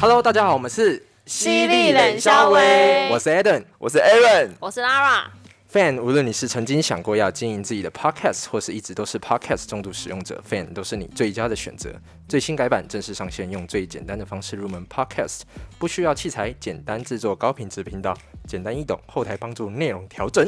Hello，大家好，我们是犀利冷肖威我是 Eden。我是 Aaron，我是 Lara，Fan，无论你是曾经想过要经营自己的 Podcast，或是一直都是 Podcast 重度使用者，Fan 都是你最佳的选择。最新改版正式上线，用最简单的方式入门 Podcast，不需要器材，简单制作高品质频道，简单易懂，后台帮助内容调整。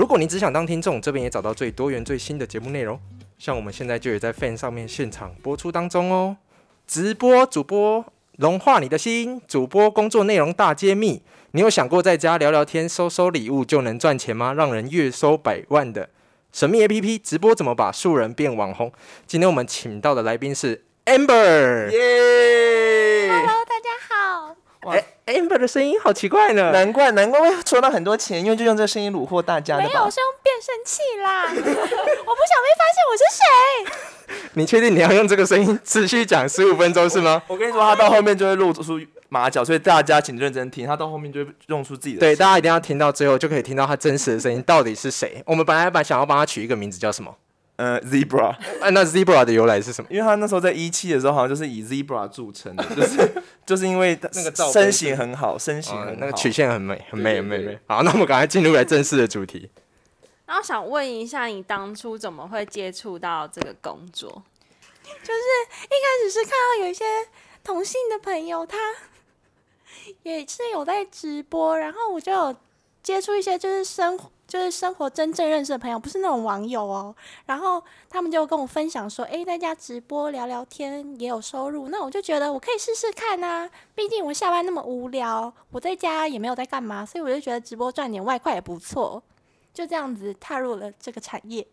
如果你只想当听众，这边也找到最多元、最新的节目内容。像我们现在就有在 Fan 上面现场播出当中哦，直播主播融化你的心，主播工作内容大揭秘。你有想过在家聊聊天、收收礼物就能赚钱吗？让人月收百万的神秘 APP 直播怎么把素人变网红？今天我们请到的来宾是 Amber。耶！Hello，大家好。哇哎、a m b e r 的声音好奇怪呢。难怪难怪会收到很多钱，因为就用这个声音虏获大家的没有，吧我？是用变声器啦。我不想被发现我是谁。你确定你要用这个声音持续讲十五分钟是吗？我跟你说，他到后面就会露出马脚，所以大家请认真听，他到后面就会用出自己的对，大家一定要听到最后，就可以听到他真实的声音到底是谁。我们本来把想要帮他取一个名字叫什么？呃，zebra，啊，那 Zebra 的由来是什么？因为他那时候在一期的时候，好像就是以 zebra 著称的，就是就是因为 那个造型身形很好，身形哦很好，那个曲线很美，很美，很美。好，那我们赶快进入来正式的主题。然后想问一下，你当初怎么会接触到这个工作？就是一开始是看到有一些同性的朋友，他也是有在直播，然后我就有接触一些就是生就是生活真正认识的朋友，不是那种网友哦。然后他们就跟我分享说，诶，在家直播聊聊天也有收入，那我就觉得我可以试试看啊。毕竟我下班那么无聊，我在家也没有在干嘛，所以我就觉得直播赚点外快也不错。就这样子踏入了这个产业。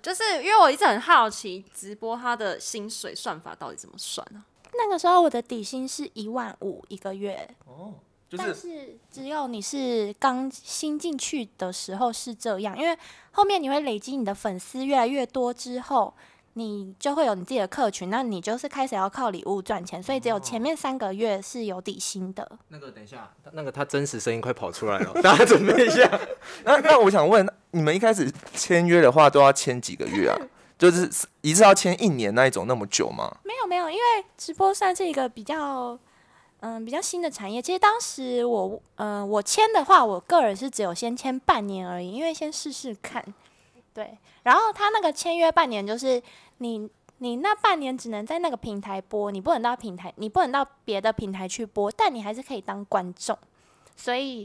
就是因为我一直很好奇，直播它的薪水算法到底怎么算啊？那个时候我的底薪是一万五一个月，哦，就但是是只有你是刚新进去的时候是这样，因为后面你会累积你的粉丝越来越多之后，你就会有你自己的客群，那你就是开始要靠礼物赚钱，所以只有前面三个月是有底薪的。那个等一下，那个他真实声音快跑出来了，大家准备一下。那那我想问，你们一开始签约的话都要签几个月啊？就是一次要签一年那一种那么久吗？没有没有，因为直播算是一个比较。嗯，比较新的产业。其实当时我，嗯、我签的话，我个人是只有先签半年而已，因为先试试看。对，然后他那个签约半年，就是你你那半年只能在那个平台播，你不能到平台，你不能到别的平台去播，但你还是可以当观众。所以，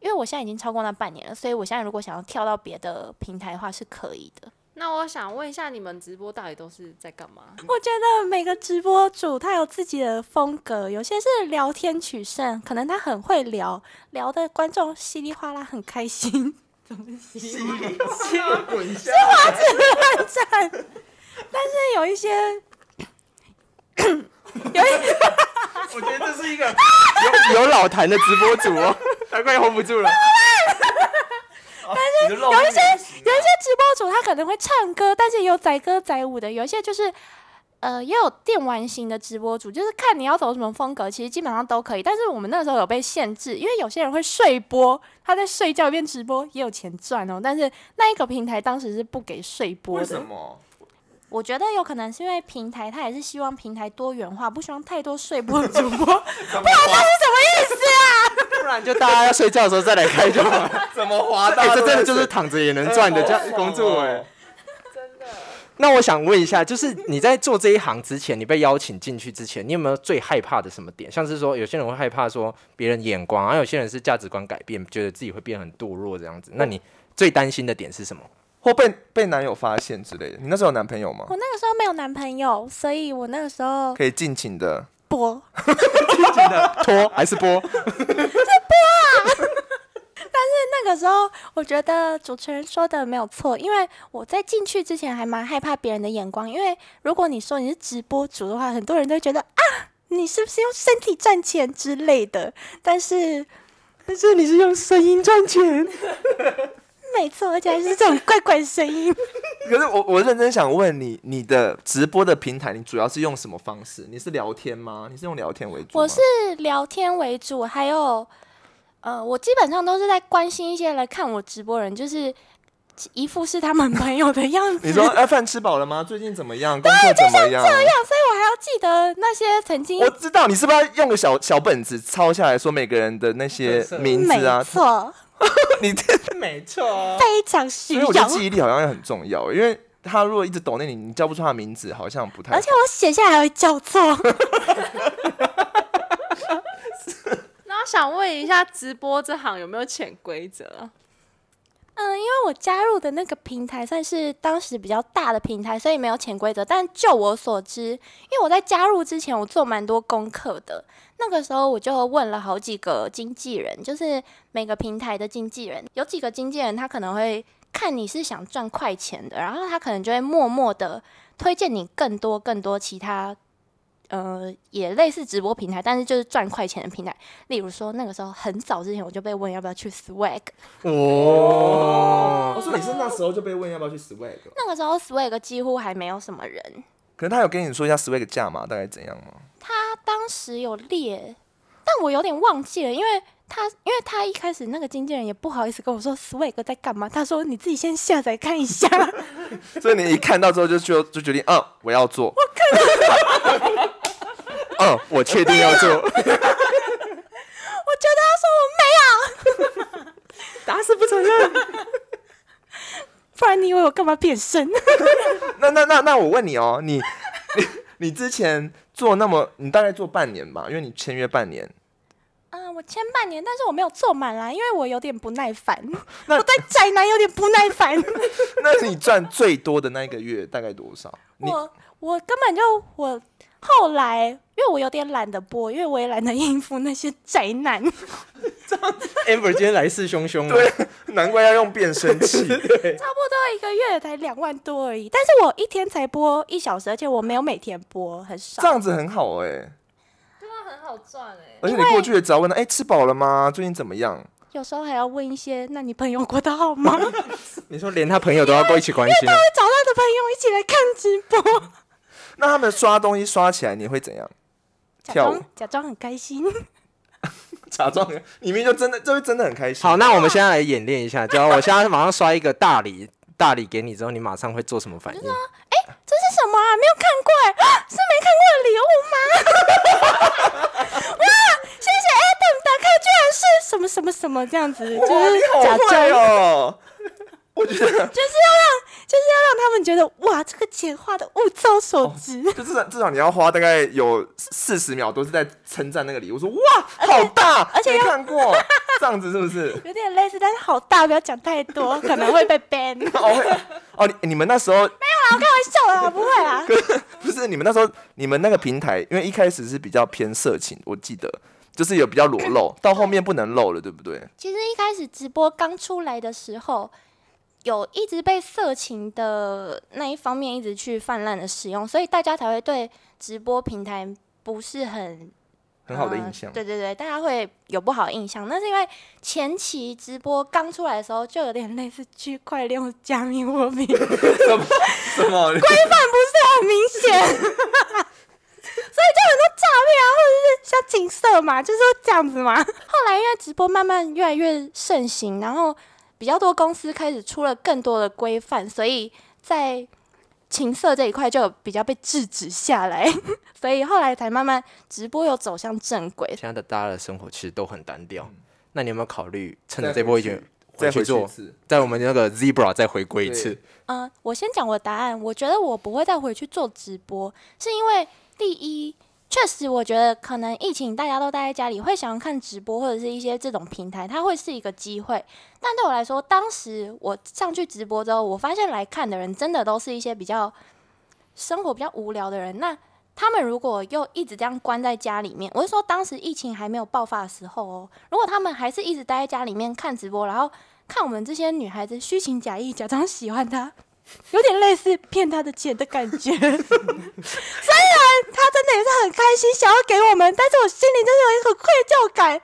因为我现在已经超过那半年了，所以我现在如果想要跳到别的平台的话，是可以的。那我想问一下，你们直播到底都是在干嘛？我觉得每个直播主他有自己的风格，有些是聊天取胜，可能他很会聊，聊的观众稀里哗啦很开心。滚下！赞，但是有一些，有一我觉得这是一个有有老坛的直播主哦，他快 hold 不住了。但是有一些直播主他可能会唱歌，但是也有载歌载舞的，有一些就是。呃，也有电玩型的直播主，就是看你要走什么风格，其实基本上都可以。但是我们那时候有被限制，因为有些人会睡播，他在睡觉一边直播也有钱赚哦。但是那一个平台当时是不给睡播为的，什么？我觉得有可能是因为平台，它也是希望平台多元化，不希望太多睡播的主播。不然那是什么意思？不然就大家要睡觉的时候再来开就好了。怎么滑到？哎、这真的就是躺着也能赚的哎这样工作哎、哦那我想问一下，就是你在做这一行之前，你被邀请进去之前，你有没有最害怕的什么点？像是说，有些人会害怕说别人眼光，然后有些人是价值观改变，觉得自己会变很堕落这样子。那你最担心的点是什么？或被被男友发现之类的。你那时候有男朋友吗？我那个时候没有男朋友，所以我那个时候可以尽情的。播。拖还是播？那个时候，我觉得主持人说的没有错，因为我在进去之前还蛮害怕别人的眼光，因为如果你说你是直播主的话，很多人都会觉得啊，你是不是用身体赚钱之类的。但是，但是你是用声音赚钱，没错，而且还是这种怪怪的声音。可是我我认真想问你，你的直播的平台，你主要是用什么方式？你是聊天吗？你是用聊天为主？我是聊天为主，还有呃，我基本上都是在关心一些来看我直播人，就是一副是他们朋友的样子。你说 哎，饭吃饱了吗？最近怎么样？工作怎么样？所以我还要记得那些曾经我知道你是不是要用个小小本子抄下来说每个人的那些名字啊？错，你 没错，非常虚所以我觉得荣。记忆力好像也很重要，因为他如果一直抖那你，你叫不出他的名字，好像不太好。而且我写下来还会叫错。那我想问一下，直播这行有没有潜规则啊？嗯，因为我加入的那个平台算是当时比较大的平台，所以没有潜规则。但就我所知，因为我在加入之前，我做蛮多功课的。那个时候我就问了好几个经纪人，就是每个平台的经纪人，有几个经纪人他可能会看你是想赚快钱的，然后他可能就会默默的推荐你更多更多其他。呃，也类似直播平台，但是就是赚快钱的平台。例如说，那个时候很早之前我就被问要不要去 Swag，哦，我说你是那时候就被问要不要去 Swag，那个时候 Swag 几乎还没有什么人，可能他有跟你说一下 Swag 价码大概怎样吗？他当时有列，但我有点忘记了，因为他因为他一开始那个经纪人也不好意思跟我说 Swag 在干嘛，他说你自己先下载看一下。所以你一看到之后就就就决定，嗯，我要做。我看到，嗯，我确定要做。我觉得他说我没有，打死不承认。不然你以为我干嘛变身？那那那那我问你哦，你你你之前做那么，你大概做半年吧，因为你签约半年。嗯，我签半年，但是我没有做满啦，因为我有点不耐烦，我对宅男有点不耐烦。那你赚最多的那一个月大概多少？我我根本就我后来，因为我有点懒得播，因为我也懒得应付那些宅男。这样 Amber 今天来势汹汹，对，难怪要用变声器。差不多一个月才两万多而已，但是我一天才播一小时，而且我没有每天播，很少这。样子很好哎、对啊，很好赚哎、而且你过去也只要问他，哎、吃饱了吗？最近怎么样？有时候还要问一些，那你朋友过得好吗？你说连他朋友都要过一起关心他会，找他的朋友一起来看直播，那他们刷东西刷起来，你会怎样？假跳舞装假装很开心。假装你明明就真的，就会真的很开心。好，那我们现在来演练一下，只要我现在马上刷一个大礼，大礼给你之后，你马上会做什么反应？这是什么啊？没有看过哎、啊 是没看过的礼物吗？哇，谢谢 Adam，打开居然是什么什么什么这样子，就哇，是你好假装，哦！我觉得就是要让就是要让他们觉得哇，这个钱花的物超所值。就至少至少你要花大概有四十秒都是在称赞那个礼物，说哇好大，而且要没看过，这样子是不是？有点类似，但是好大，不要讲太多，可能会被 ban。哦会哦，你你们那时候 没有啦，我开玩笑的啦，不会啦。不是你们那时候你们那个平台，因为一开始是比较偏色情，我记得就是有比较裸露，到后面不能露了，对不对？其实一开始直播刚出来的时候，有一直被色情的那一方面一直去泛滥的使用，所以大家才会对直播平台不是很很好的呃印象。对对对，大家会有不好的印象。那是因为前期直播刚出来的时候，就有点类似区块链加密货币，什么？很明显，所以就很多诈骗啊，或者是像情色嘛，就是说这样子嘛。后来因为直播慢慢越来越盛行，然后比较多公司开始出了更多的规范，所以在情色这一块就比较被制止下来，所以后来才慢慢直播有走向正轨。现在的大家的生活其实都很单调，那你有没有考虑趁着这波疫情再回去做一，次，在我们那个 Zebra 再回归一次？嗯、我先讲我的答案。我觉得我不会再回去做直播，是因为第一，确实我觉得可能疫情大家都待在家里，会想要看直播或者是一些这种平台，它会是一个机会。但对我来说，当时我上去直播之后，我发现来看的人真的都是一些比较生活比较无聊的人。那他们如果又一直这样关在家里面，我是说当时疫情还没有爆发的时候哦，如果他们还是一直待在家里面看直播，然后看我们这些女孩子虚情假意，假装喜欢他，有点类似骗他的钱的感觉。虽然他真的也是很开心，想要给我们，但是我心里真的有一种愧疚感。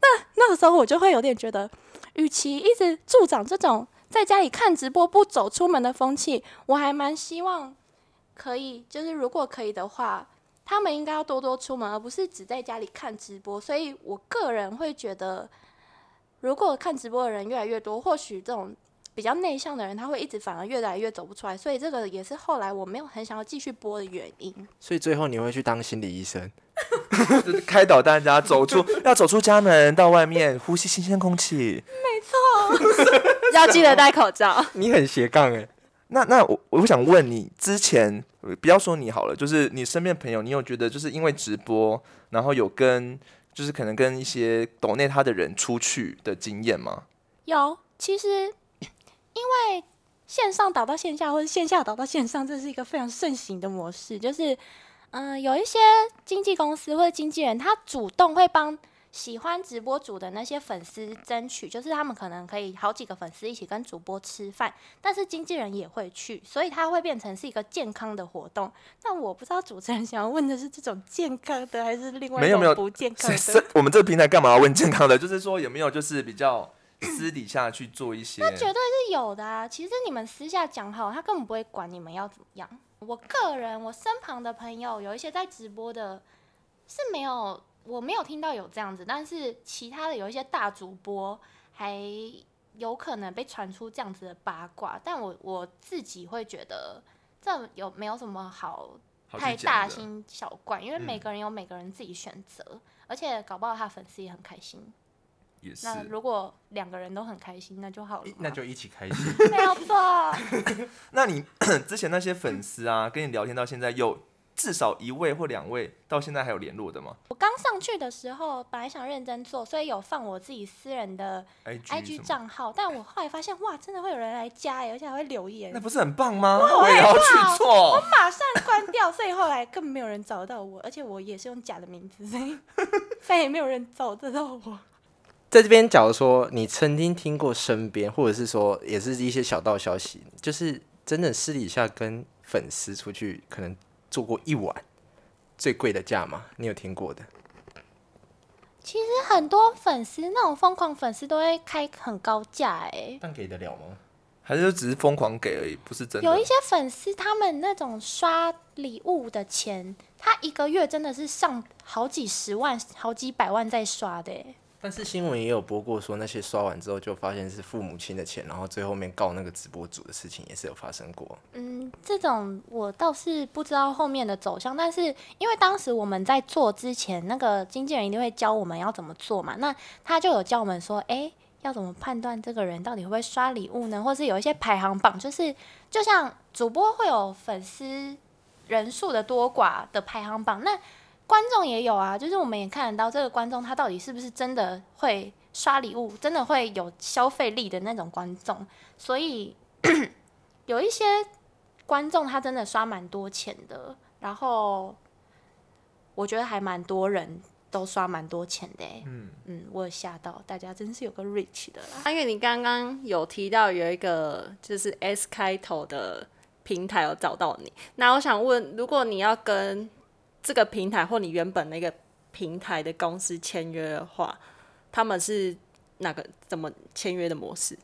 那那个时候我就会有点觉得，与其一直助长这种在家里看直播不走出门的风气，我还蛮希望可以，就是如果可以的话，他们应该要多多出门，而不是只在家里看直播。所以我个人会觉得，如果看直播的人越来越多，或许这种比较内向的人，他会一直反而越来越走不出来，所以这个也是后来我没有很想要继续播的原因。所以最后你会去当心理医生。就是开导大家走出，要走出家门，到外面呼吸新鲜空气。没错 要记得戴口罩。你很斜杠哎、那那我我想问你，之前不要说你好了，就是你身边的朋友，你有觉得就是因为直播，然后有跟就是可能跟一些抖内他的人出去的经验吗？有，其实因为线上导到线下，或者线下导到线上，这是一个非常盛行的模式。就是，嗯、有一些经纪公司或者经纪人，他主动会帮喜欢直播主的那些粉丝争取，就是他们可能可以好几个粉丝一起跟主播吃饭，但是经纪人也会去，所以他会变成是一个健康的活动。但我不知道主持人想要问的是这种健康的，还是另外一没有没有种不健康的？我们这个平台干嘛要问健康的？就是说有没有就是比较私底下去做一些？那绝对是有的啊！其实你们私下讲好，他根本不会管你们要怎么样。我个人，我身旁的朋友有一些在直播的，是没有，我没有听到有这样子，但是其他的有一些大主播还有可能被传出这样子的八卦，但我我自己会觉得这有没有什么好太大惊小怪，因为每嗯个人有每个人自己选择，而且搞不好他粉丝也很开心。也是那如果两个人都很开心，那就好了。那就一起开心。没有错。那你 之前那些粉丝啊，跟你聊天到现在有至少一位或两位到现在还有联络的吗我刚上去的时候，本来想认真做，所以有放我自己私人的？IG 什么账号，但我后来发现，哇，真的会有人来加耶，而且还会留言那，不是很棒吗？我也要去做。我马上关掉，所以后来根本没有人找到我，而且我也是用假的名字，所以再也没有人找得到我。在这边，假如说你曾经听过身边，或者是说也是一些小道消息，就是真的私底下跟粉丝出去，可能做过一晚最贵的价吗？你有听过的？其实很多粉丝那种疯狂粉丝都会开很高价哎，但给得了吗？还是就只是疯狂给而已，不是真的。有一些粉丝他们那种刷礼物的钱，他一个月真的是上好几十万、好几百万在刷的哎。但是新闻也有播过，说那些刷完之后就发现是父母亲的钱，然后最后面告那个直播主的事情也是有发生过。嗯，这种我倒是不知道后面的走向，但是因为当时我们在做之前，那个经纪人一定会教我们要怎么做嘛，那他就有教我们说，诶，要怎么判断这个人到底会不会刷礼物呢？或是有一些排行榜，就是就像主播会有粉丝人数的多寡的排行榜，那观众也有啊，就是我们也看得到这个观众他到底是不是真的会刷礼物，真的会有消费力的那种观众，所以 有一些观众他真的刷蛮多钱的，然后我觉得还蛮多人都刷蛮多钱的、欸，嗯，嗯，我有吓到，大家真是有个 rich 的啦。因为你刚刚有提到有一个就是 S 开头的平台有找到你，那我想问，如果你要跟这个平台或你原本那个平台的公司签约的话，他们是哪个怎么签约的模式？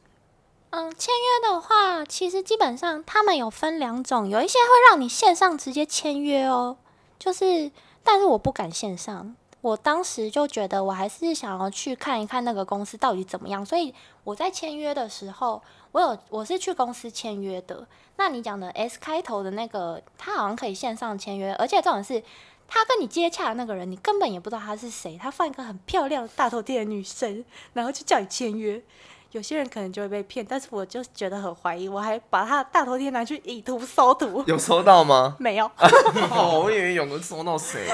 嗯，签约的话，其实基本上他们有分两种，有一些会让你线上直接签约哦，就是，但是我不敢线上。我当时就觉得我还是想要去看一看那个公司到底怎么样，所以我在签约的时候，我有我是去公司签约的。那你讲的 S 开头的那个，他好像可以线上签约，而且这种是他跟你接洽的那个人，你根本也不知道他是谁，他放一个很漂亮的大头贴的女生，然后就叫你签约。有些人可能就会被骗，但是我就觉得很怀疑，我还把他的大头贴拿去以图搜图，有搜到吗？没有。哦，我以为有人搜到谁。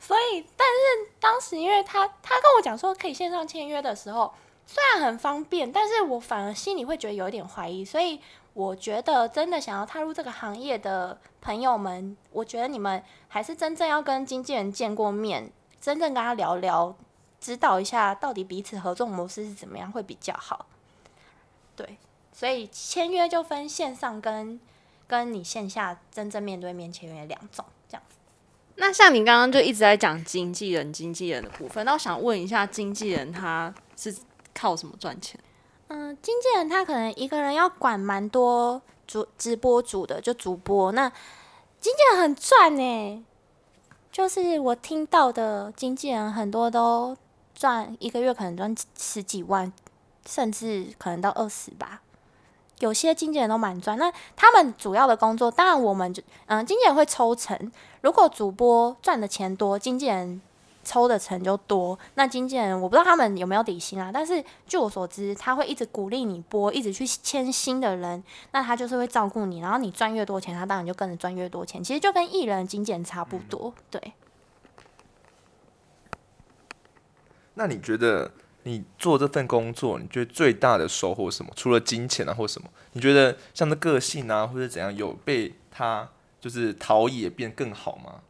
所以，但是当时因为他他跟我讲说可以线上签约的时候，虽然很方便，但是我反而心里会觉得有一点怀疑。所以我觉得真的想要踏入这个行业的朋友们，我觉得你们还是真正要跟经纪人见过面，真正跟他聊聊，指导一下到底彼此合作模式是怎么样会比较好。对，所以签约就分线上跟跟你线下真正面对面签约两种这样子。那像你刚刚就一直在讲经纪人、经纪人的部分，那我想问一下，经纪人他是靠什么赚钱？嗯，经纪人他可能一个人要管蛮多主直播主的，就主播。那经纪人很赚呢，就是我听到的经纪人很多都赚一个月可能赚十几万，甚至可能到二十吧。有些经纪人都蛮赚。那他们主要的工作，当然我们就嗯，经纪人会抽成。如果主播赚的钱多，经纪人抽的成就多。那经纪人我不知道他们有没有底薪啊，但是据我所知，他会一直鼓励你播，一直去签新的人。那他就是会照顾你，然后你赚越多钱，他当然就跟着赚越多钱。其实就跟艺人经纪人差不多，对。那你觉得你做这份工作，你觉得最大的收获什么？除了金钱啊，或什么？你觉得像这个性啊，或者怎样，有被他就是陶冶变更好吗？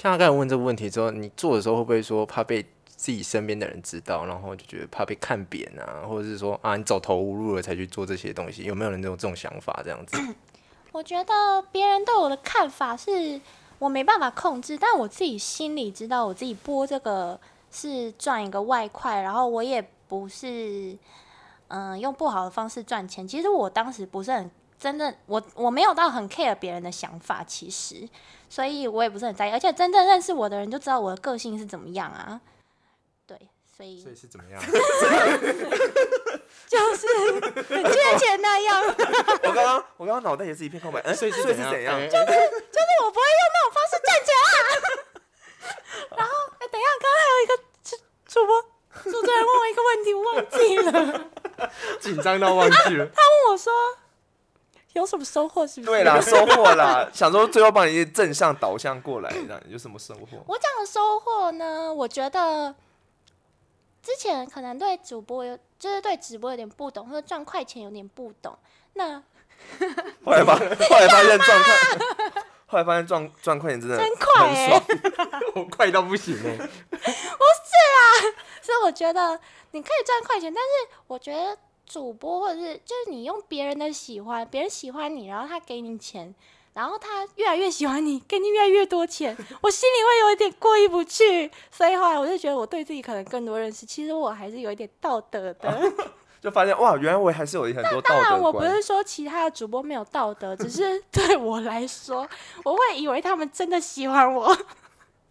像他刚才问这个问题之后，你做的时候会不会说怕被自己身边的人知道，然后就觉得怕被看扁啊，或者是说啊你走投无路了才去做这些东西？有没有人有这种想法这样子？我觉得别人对我的看法是我没办法控制，但我自己心里知道，我自己播这个是赚一个外快，然后我也不是嗯、用不好的方式赚钱。其实我当时不是很真的，我我没有到很 care 别人的想法，其实，所以我也不是很在意。而且真正认识我的人就知道我的个性是怎么样啊。对，所以所以是怎么样？就是很缺钱那样。我刚刚我刚刚脑袋也是一片空白，嗯，所以是所以怎样？是怎样？哎就是我不会用那种方式赚钱啊。然后，哎、等一下，刚刚还有一个主主播主持人问我一个问题，我忘记了。紧张到忘记了。有什么收获，是不是？对啦，收获啦，想说最后帮你正向导向过来，让你有什么收获？我讲的收获呢，我觉得之前可能对主播有，就是对直播有点不懂，或者赚快钱有点不懂。那 后来发后来发现赚快，后来发现赚赚快钱真的真快很欸爽。我快到不行哎、所以我觉得你可以赚快钱，但是我觉得主播或者是就是你用别人的喜欢，别人喜欢你，然后他给你钱，然后他越来越喜欢你，给你越来越多钱，我心里会有一点过意不去。所以后来我就觉得我对自己可能更多认识，其实我还是有一点道德的。就发现哇，原来我还是有很多道德当然，我不是说其他的主播没有道德，只是 对我来说，我会以为他们真的喜欢我。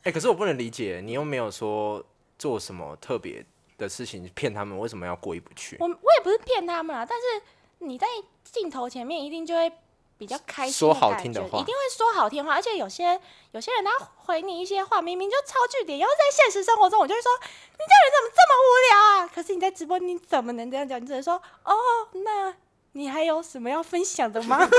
哎、可是我不能理解，你又没有说做什么特别的事情骗他们，为什么要过意不去？我我也不是骗他们啊，但是你在镜头前面一定就会比较开心，说好听的话一定会说好听话，而且有些有些人他回你一些话，明明就超句点，然后在现实生活中，我就会说你这人怎么这么无聊啊？可是你在直播你怎么能这样讲？你只能说哦，那你还有什么要分享的吗？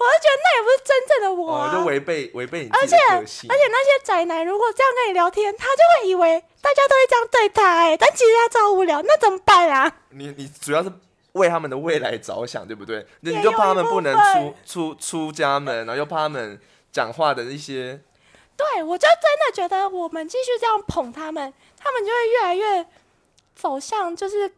我就觉得那也不是真正的我、啊，哦，就违背违背你自己的个性而。且那些宅男如果这样跟你聊天，他就会以为大家都会这样对他、哎，但其实他超无聊，那怎么办啊？你你主要是为他们的未来着想，对不对？那你就怕他们不能出出出家门，然后又怕他们讲话的一些对我就真的觉得我们继续这样捧他们，他们就会越来越走向就是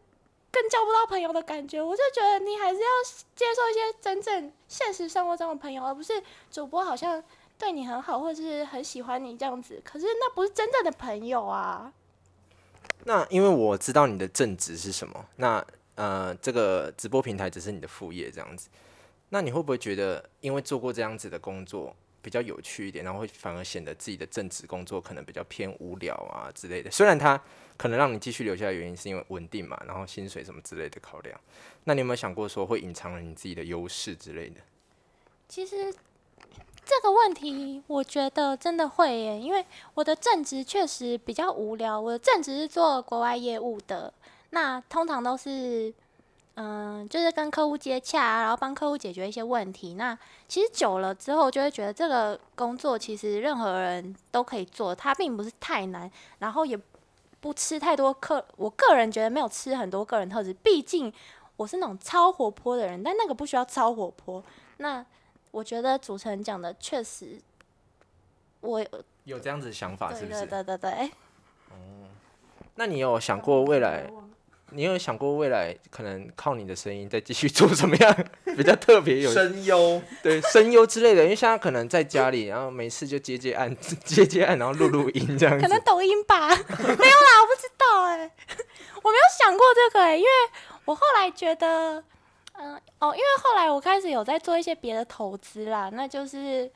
更交不到朋友的感觉。我就觉得你还是要接受一些真正现实生活中的朋友，而不是主播好像对你很好，或者是很喜欢你这样子。可是那不是真正的朋友啊。那因为我知道你的正职是什么，那呃，这个直播平台只是你的副业这样子，那你会不会觉得，因为做过这样子的工作比较有趣一点，然后会反而显得自己的正职工作可能比较偏无聊啊之类的？虽然他可能让你继续留下来的原因是因为稳定嘛，然后薪水什么之类的考量，那你有没有想过说会隐藏了你自己的优势之类的？其实这个问题，我觉得真的会耶，因为我的正职确实比较无聊。我的正职是做国外业务的，那通常都是，嗯，就是跟客户接洽啊，然后帮客户解决一些问题。那其实久了之后，就会觉得这个工作其实任何人都可以做，它并不是太难，然后也不吃太多客。我个人觉得没有吃很多个人特质，毕竟我是那种超活泼的人，但那个不需要超活泼。那我觉得主持人讲的确实，我有这样子想法是对对不是？对对对，那你有想过未来？你有想过未来可能靠你的声音再继续做什么样 比较特别有声优。对声优之类的？因为现在可能在家里，然后没事就接接案、接接案，然后录录音这样子。可能抖音吧，没有啦，我不知道哎、我没有想过这个哎、因为我后来觉得，嗯、哦，因为后来我开始有在做一些别的投资啦，那就是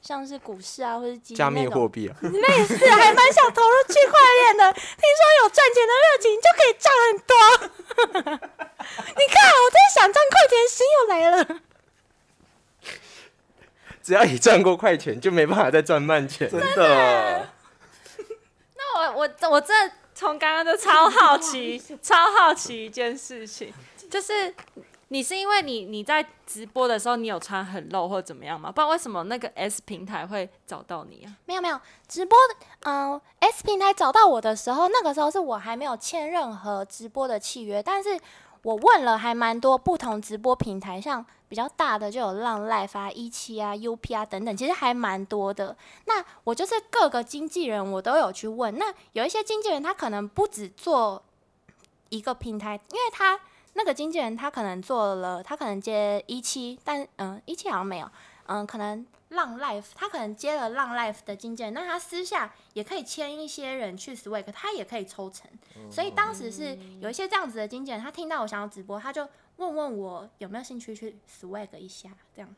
像是股市啊，或者基金加密货币啊，类似，还蛮想投入区块链的。听说有赚钱的热情，就可以赚很多。你看，我在想赚快钱心又来了。只要一赚过快钱，就没办法再赚慢钱。真的，那我我我真的从刚刚就超好奇，超好奇一件事情，就是你是因为你你在直播的时候你有穿很露或怎么样吗？不然为什么那个 S 平台会找到你啊？没有没有，直播的嗯、S 平台找到我的时候，那个时候是我还没有签任何直播的契约，但是我问了还蛮多不同直播平台，像比较大的就有浪 Life 啊、一期啊、UP 啊等等，其实还蛮多的。那我就是各个经纪人我都有去问，那有一些经纪人他可能不只做一个平台，因为他那个经纪人他可能做了，他可能接一期，但嗯一期好像没有，嗯可能浪 life，他可能接了浪 life 的经纪人，那他私下也可以签一些人去 Swag，他也可以抽成。所以当时是有一些这样子的经纪人，他听到我想要直播，他就问问我有没有兴趣去 Swag 一下，这样。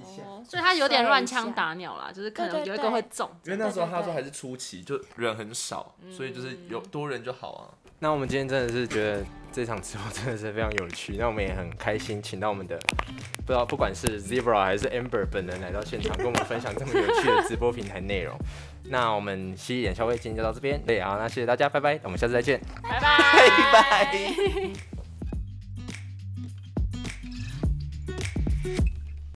哦，所以他有点乱枪打鸟啦，就是可能有一个会中。因为那时候他说还是初期，就人很少，所以就是有多人就好啊。那我们今天真的是觉得这场直播真的是非常有趣，那我们也很开心，请到我们的不知道不管是 Zebra 还是 Amber 本人来到现场，跟我们分享这么有趣的直播平台内容。那我们吸一点消费今天就到这边，对啊，那谢谢大家，拜拜，我们下次再见。拜拜 拜拜。